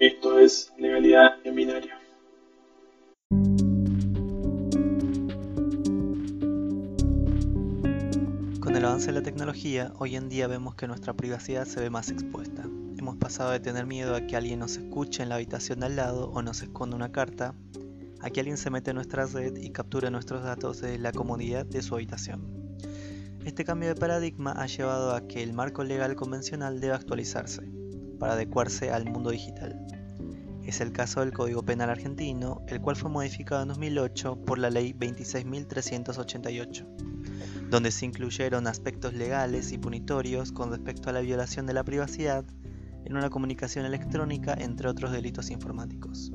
Esto es Legalidad en Binario. Con el avance de la tecnología, hoy en día vemos que nuestra privacidad se ve más expuesta. Hemos pasado de tener miedo a que alguien nos escuche en la habitación de al lado o nos esconda una carta, a que alguien se mete en nuestra red y capture nuestros datos desde la comodidad de su habitación. Este cambio de paradigma ha llevado a que el marco legal convencional deba actualizarse para adecuarse al mundo digital. Es el caso del Código Penal argentino, el cual fue modificado en 2008 por la Ley 26.388, donde se incluyeron aspectos legales y punitorios con respecto a la violación de la privacidad en una comunicación electrónica, entre otros delitos informáticos.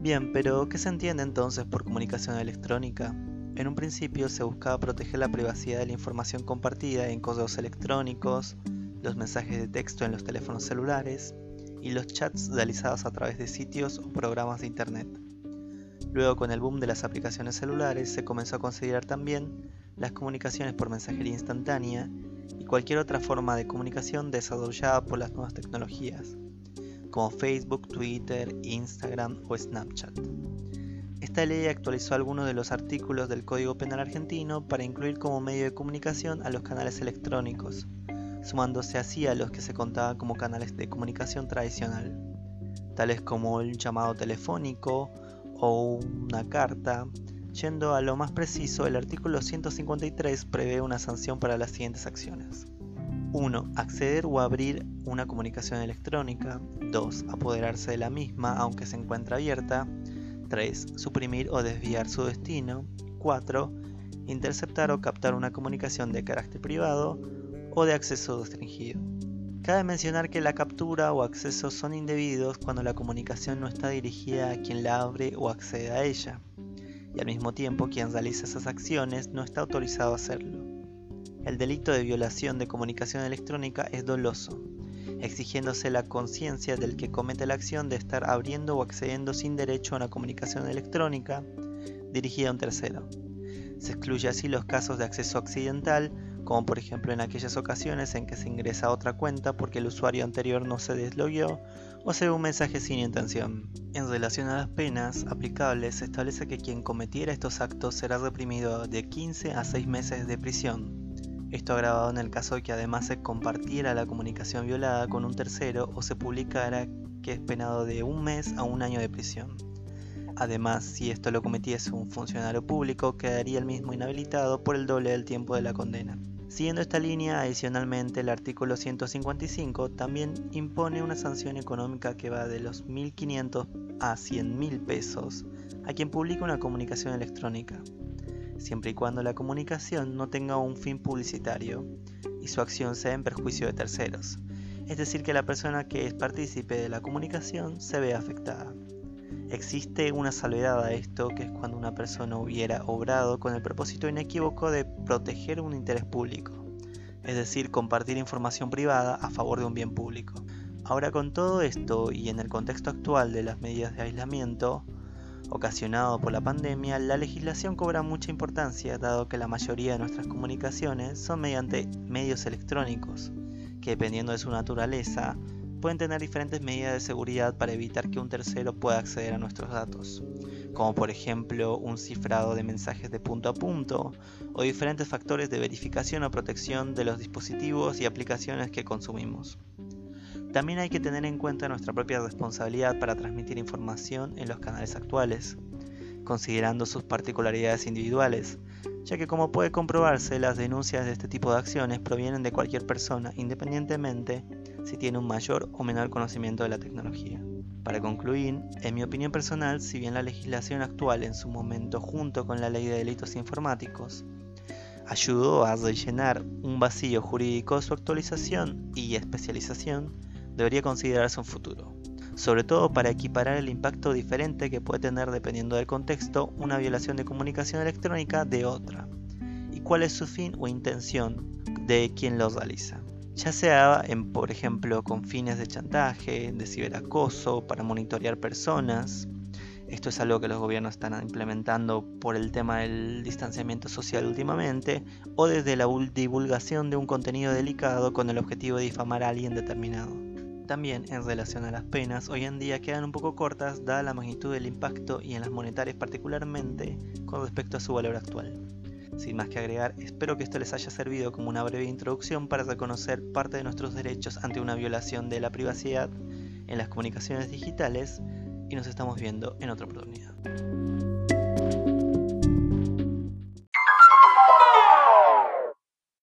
Bien, pero ¿qué se entiende entonces por comunicación electrónica? En un principio se buscaba proteger la privacidad de la información compartida en correos electrónicos, los mensajes de texto en los teléfonos celulares, y los chats realizados a través de sitios o programas de Internet. Luego, con el boom de las aplicaciones celulares, se comenzó a considerar también las comunicaciones por mensajería instantánea y cualquier otra forma de comunicación desarrollada por las nuevas tecnologías, como Facebook, Twitter, Instagram o Snapchat. Esta ley actualizó algunos de los artículos del Código Penal argentino para incluir como medio de comunicación a los canales electrónicos, sumándose así a los que se contaban como canales de comunicación tradicional, tales como el llamado telefónico o una carta. Yendo a lo más preciso, el artículo 153 prevé una sanción para las siguientes acciones. 1. Acceder o abrir una comunicación electrónica. 2. Apoderarse de la misma aunque se encuentre abierta. 3. Suprimir o desviar su destino. 4. Interceptar o captar una comunicación de carácter privado o de acceso restringido. Cabe mencionar que la captura o acceso son indebidos cuando la comunicación no está dirigida a quien la abre o accede a ella, y al mismo tiempo quien realiza esas acciones no está autorizado a hacerlo. El delito de violación de comunicación electrónica es doloso, exigiéndose la conciencia del que comete la acción de estar abriendo o accediendo sin derecho a una comunicación electrónica dirigida a un tercero. Se excluye así los casos de acceso accidental como por ejemplo en aquellas ocasiones en que se ingresa a otra cuenta porque el usuario anterior no se deslogueó o se ve un mensaje sin intención. En relación a las penas aplicables, se establece que quien cometiera estos actos será reprimido de 15 a 6 meses de prisión. Esto agravado en el caso de que además se compartiera la comunicación violada con un tercero o se publicara que es penado de un mes a un año de prisión. Además, si esto lo cometiese un funcionario público, quedaría el mismo inhabilitado por el doble del tiempo de la condena. Siguiendo esta línea, adicionalmente el artículo 155 también impone una sanción económica que va de los 1.500 a 100.000 pesos a quien publica una comunicación electrónica, siempre y cuando la comunicación no tenga un fin publicitario y su acción sea en perjuicio de terceros, es decir, que la persona que es partícipe de la comunicación se vea afectada. Existe una salvedad a esto, que es cuando una persona hubiera obrado con el propósito inequívoco de proteger un interés público, es decir, compartir información privada a favor de un bien público. Ahora con todo esto y en el contexto actual de las medidas de aislamiento ocasionado por la pandemia, la legislación cobra mucha importancia dado que la mayoría de nuestras comunicaciones son mediante medios electrónicos, que dependiendo de su naturaleza pueden tener diferentes medidas de seguridad para evitar que un tercero pueda acceder a nuestros datos, como por ejemplo un cifrado de mensajes de punto a punto o diferentes factores de verificación o protección de los dispositivos y aplicaciones que consumimos. También hay que tener en cuenta nuestra propia responsabilidad para transmitir información en los canales actuales, considerando sus particularidades individuales, ya que como puede comprobarse, las denuncias de este tipo de acciones provienen de cualquier persona, independientemente si tiene un mayor o menor conocimiento de la tecnología. Para concluir, en mi opinión personal, si bien la legislación actual en su momento junto con la ley de delitos informáticos ayudó a rellenar un vacío jurídico, su actualización y especialización debería considerarse un futuro, sobre todo para equiparar el impacto diferente que puede tener dependiendo del contexto una violación de comunicación electrónica de otra, y cuál es su fin o intención de quien lo realiza ya sea en, por ejemplo, con fines de chantaje, de ciberacoso, para monitorear personas. Esto es algo que los gobiernos están implementando por el tema del distanciamiento social últimamente, o desde la divulgación de un contenido delicado con el objetivo de difamar a alguien determinado. También en relación a las penas, hoy en día quedan un poco cortas dada la magnitud del impacto y en las monetarias particularmente con respecto a su valor actual. Sin más que agregar, espero que esto les haya servido como una breve introducción para reconocer parte de nuestros derechos ante una violación de la privacidad en las comunicaciones digitales y nos estamos viendo en otra oportunidad.